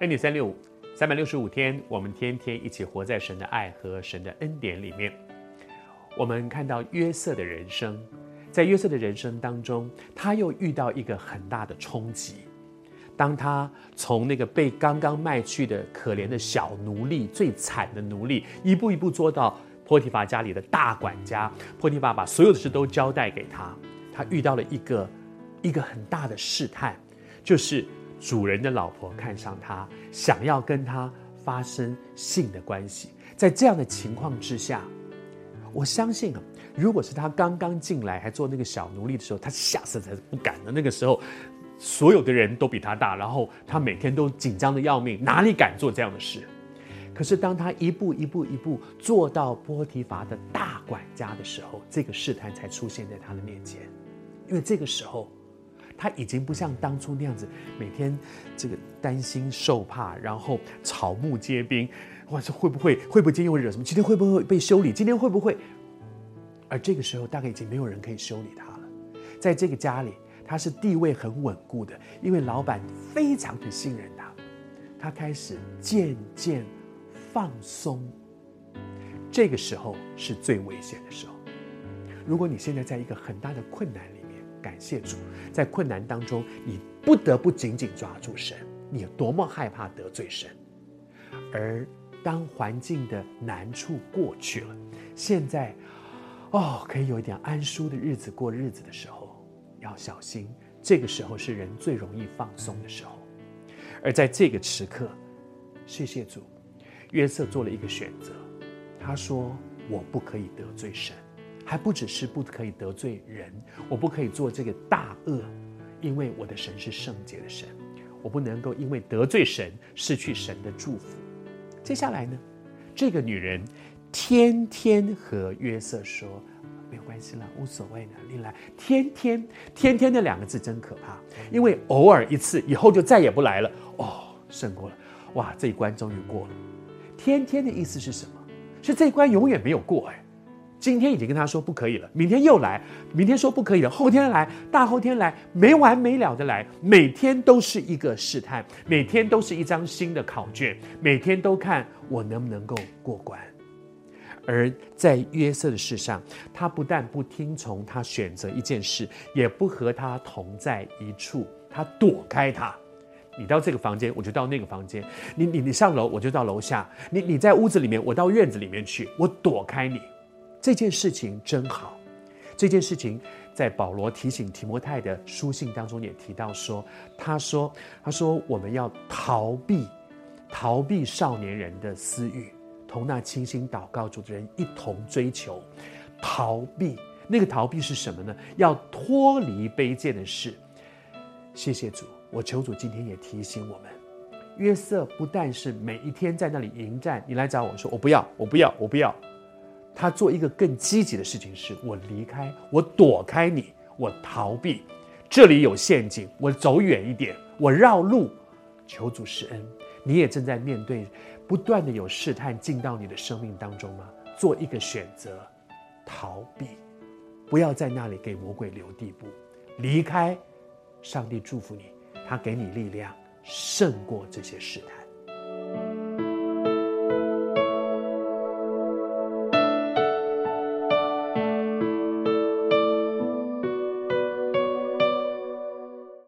恩典三六五，三百六十五天，我们天天一起活在神的爱和神的恩典里面。我们看到约瑟的人生，在约瑟的人生当中，他又遇到一个很大的冲击。当他从那个被刚刚卖去的可怜的小奴隶、最惨的奴隶，一步一步做到波提乏家里的大管家，波提乏把所有的事都交代给他，他遇到了一个一个很大的试探，就是。主人的老婆看上他，想要跟他发生性的关系。在这样的情况之下，我相信啊，如果是他刚刚进来还做那个小奴隶的时候，他吓死才是不敢的。那个时候，所有的人都比他大，然后他每天都紧张的要命，哪里敢做这样的事？可是当他一步一步一步做到波提伐的大管家的时候，这个试探才出现在他的面前，因为这个时候。他已经不像当初那样子，每天这个担心受怕，然后草木皆兵，哇，这会不会会不会今天又惹什么？今天会不会被修理？今天会不会？而这个时候，大概已经没有人可以修理他了。在这个家里，他是地位很稳固的，因为老板非常的信任他。他开始渐渐放松，这个时候是最危险的时候。如果你现在在一个很大的困难，感谢主，在困难当中，你不得不紧紧抓住神。你有多么害怕得罪神？而当环境的难处过去了，现在，哦，可以有一点安舒的日子过日子的时候，要小心。这个时候是人最容易放松的时候。而在这个时刻，谢谢主，约瑟做了一个选择。他说：“我不可以得罪神。”还不只是不可以得罪人，我不可以做这个大恶，因为我的神是圣洁的神，我不能够因为得罪神失去神的祝福。接下来呢，这个女人天天和约瑟说：“没有关系了，无所谓的，你来。”天天天天那两个字真可怕，因为偶尔一次以后就再也不来了。哦，胜过了，哇，这一关终于过了。天天的意思是什么？是这一关永远没有过哎。今天已经跟他说不可以了，明天又来，明天说不可以了，后天来，大后天来，没完没了的来，每天都是一个试探，每天都是一张新的考卷，每天都看我能不能够过关。而在约瑟的事上，他不但不听从他选择一件事，也不和他同在一处，他躲开他。你到这个房间，我就到那个房间；你你你上楼，我就到楼下；你你在屋子里面，我到院子里面去，我躲开你。这件事情真好，这件事情在保罗提醒提摩太的书信当中也提到说，他说，他说我们要逃避，逃避少年人的私欲，同那倾心祷告主的人一同追求，逃避那个逃避是什么呢？要脱离卑贱的事。谢谢主，我求主今天也提醒我们，约瑟不但是每一天在那里迎战，你来找我说，我不要，我不要，我不要。他做一个更积极的事情，是我离开，我躲开你，我逃避，这里有陷阱，我走远一点，我绕路，求主施恩。你也正在面对不断的有试探进到你的生命当中吗？做一个选择，逃避，不要在那里给魔鬼留地步，离开。上帝祝福你，他给你力量，胜过这些试探。